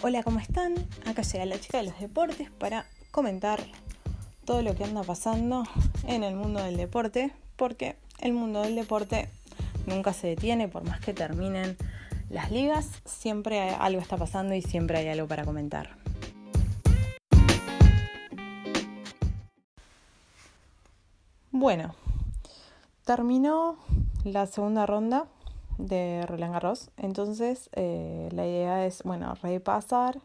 Hola, ¿cómo están? Acá llega la chica de los deportes para comentar todo lo que anda pasando en el mundo del deporte, porque el mundo del deporte nunca se detiene, por más que terminen las ligas, siempre algo está pasando y siempre hay algo para comentar. Bueno, terminó la segunda ronda de Roland Garros. Entonces, eh, la idea es, bueno, repasar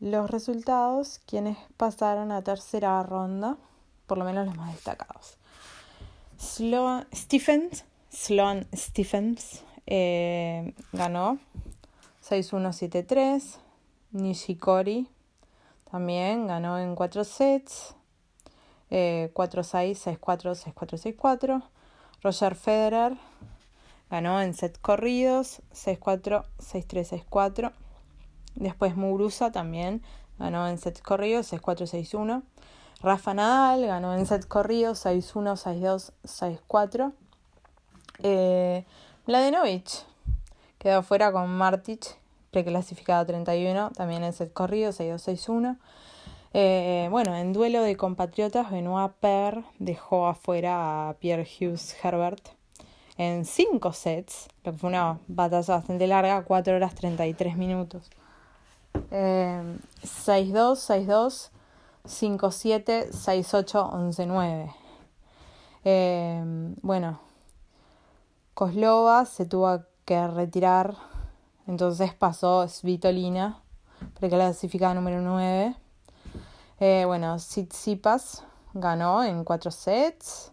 los resultados, quienes pasaron a tercera ronda, por lo menos los más destacados. Sloan Stephens, Sloan Stephens eh, ganó 6-1-7-3. Nishikori también ganó en 4 sets. 4-6, 6-4, 6-4, 6-4. Roger Federer Ganó en set corridos, 6-4, 6-3, 6-4. Después Muguruza también ganó en set corridos, 6-4, 6-1. Rafa Nadal ganó en set corridos, 6-1, 6-2, 6-4. Eh, quedó afuera con Martic, preclasificado 31, también en set corrido, 6-2, 6-1. Eh, bueno, en duelo de compatriotas, Benoit Per dejó afuera a Pierre Hughes Herbert en cinco sets, lo que fue una batalla bastante larga, 4 horas 33 minutos. Eh, 6-2, 6-2, 5-7, 6-8, 11-9. Eh, bueno, Koslova se tuvo que retirar, entonces pasó Svitolina, preclasificada número 9. Eh, bueno, Tsitsipas ganó en 4 sets.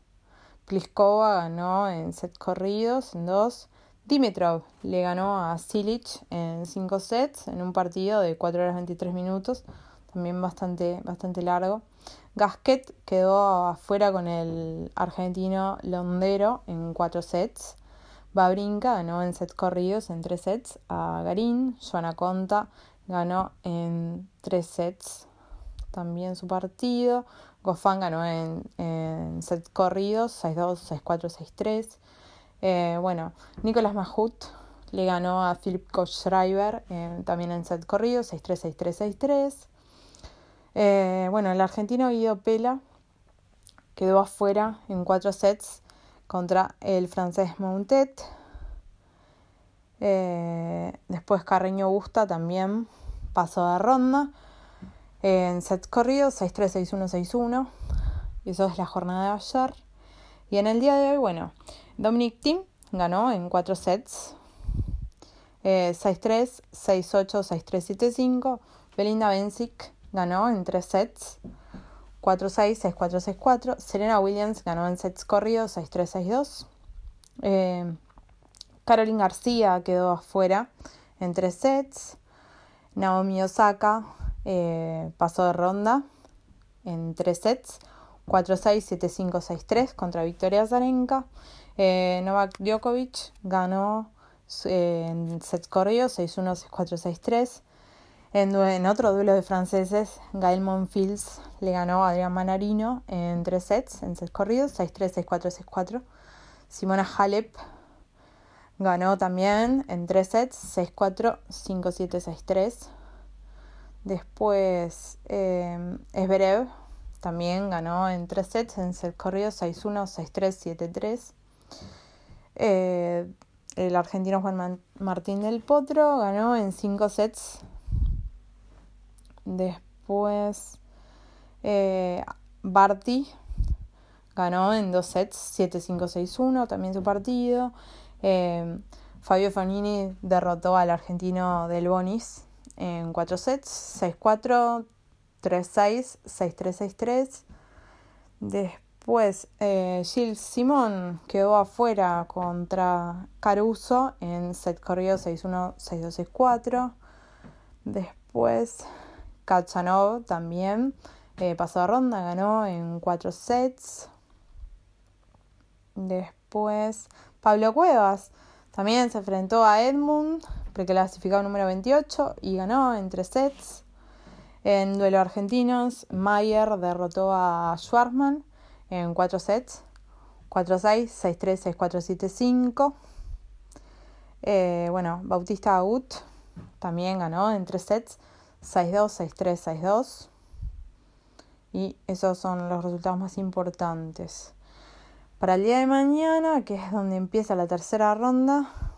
Pliskova ganó en set corridos, en dos. Dimitrov le ganó a Silic en cinco sets, en un partido de 4 horas 23 minutos, también bastante, bastante largo. Gasquet quedó afuera con el argentino Londero en cuatro sets. Babrinka ganó en set corridos en tres sets a Garín. Joana Conta ganó en tres sets también su partido. Goffin ganó en, en set corridos, 6-2, 6-4, 6-3. bueno, Nicolás Mahut le ganó a Philip Kochschreiber eh, también en set corridos, 6-3, 6-3, 6-3. bueno, el argentino Guido Pela quedó afuera en 4 sets contra el francés Mountet. Eh, después Carreño Busta también pasó de ronda en sets corridos 6-3, 6-1, 6-1. Y eso es la jornada de ayer. Y en el día de hoy, bueno, Dominic Thiem ganó en 4 sets. 6-3, 6-8, 6-3, 7-5. Belinda Bencic ganó en 3 sets. 4-6, 6-4, 6-4. Serena Williams ganó en sets corridos 6-3, 6-2. Eh, Caroline García quedó afuera en 3 sets. Naomi Osaka eh, pasó de ronda en tres sets, 4-6, 7-5, 6-3 contra Victoria Zarenka. Eh, Novak Djokovic ganó eh, en sets corridos 6-1, 6-4, 6-3. En, en, otro duelo de franceses, Gael Monfils le ganó a Adrián Manarino en tres sets, en sets corridos, 6-3, 6-4, 6-4. Simona Halep ganó también en tres sets, 6-4, 5-7, 6-3. Después eh, Esberev también ganó en tres sets, en set corrido 6-1, 6-3, 7-3. el argentino Juan Martín del Potro ganó en cinco sets. Después eh, Barty ganó en dos sets, 7-5, 6-1, también su partido. Eh, Fabio Fonini derrotó al argentino Del Bonis en 4 sets, 6-4, 3-6, 6-3, 6-3. Después, eh, Gilles Simón quedó afuera contra Caruso en set corrido 6-1, 6-2, 6-4. Después, Kachanov también eh, pasó a ronda, ganó en 4 sets. Después, Pablo Cuevas también se enfrentó a Edmund preclasificado número 28 y ganó en tres sets. En duelo argentinos, Mayer derrotó a Schwartzman en cuatro sets. 4-6, 6-3, 6-4, 7-5. bueno, Bautista Agut también ganó en tres sets, 6-2, 6-3, 6-2. Y esos son los resultados más importantes. Para el día de mañana, que es donde empieza la tercera ronda,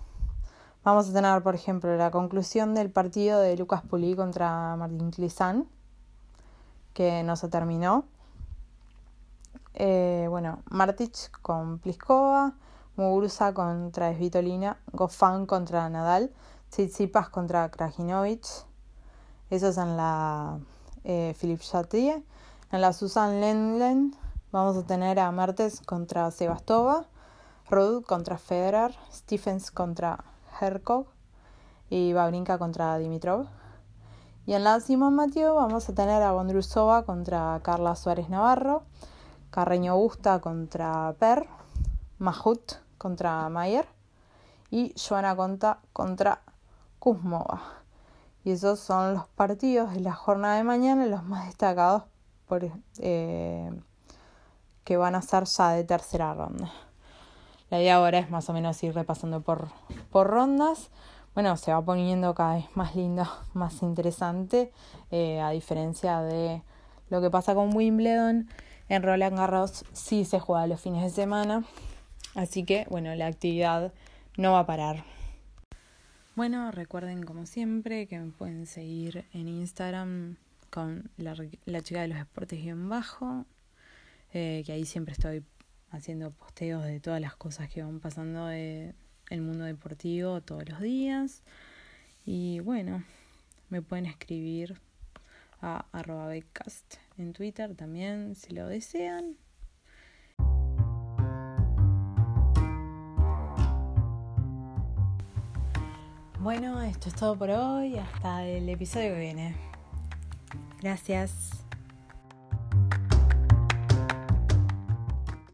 vamos a tener, por ejemplo, la conclusión del partido de Lucas Pulí contra Martín Clizán, que no se terminó. Eh, bueno, Martic con Pliskova, Muguruza contra Svitolina, Goffin contra Nadal, Tsitsipas contra Krajinovic. Eso es en la eh, Philippe. En la Susan Lendlen Vamos a tener a Martes contra Sebastova, Rudd contra Federer, Stephens contra Herkog y Babrinka contra Dimitrov. Y en la Simón Mateo vamos a tener a Bondrusova contra Carla Suárez Navarro, Carreño Busta contra Per, Mahut contra Mayer y Joana Conta contra Kuzmova. Y esos son los partidos de la jornada de mañana, los más destacados por eh, que van a ser ya de tercera ronda. La idea ahora es más o menos ir repasando por, por rondas. Bueno, se va poniendo cada vez más lindo, más interesante, eh, a diferencia de lo que pasa con Wimbledon. En Roland Garros sí se juega los fines de semana, así que bueno, la actividad no va a parar. Bueno, recuerden como siempre que me pueden seguir en Instagram con la, la chica de los deportes en bajo eh, que ahí siempre estoy haciendo posteos de todas las cosas que van pasando en el mundo deportivo todos los días. Y bueno, me pueden escribir a arroba becast en Twitter también si lo desean. Bueno, esto es todo por hoy. Hasta el episodio que viene. Gracias.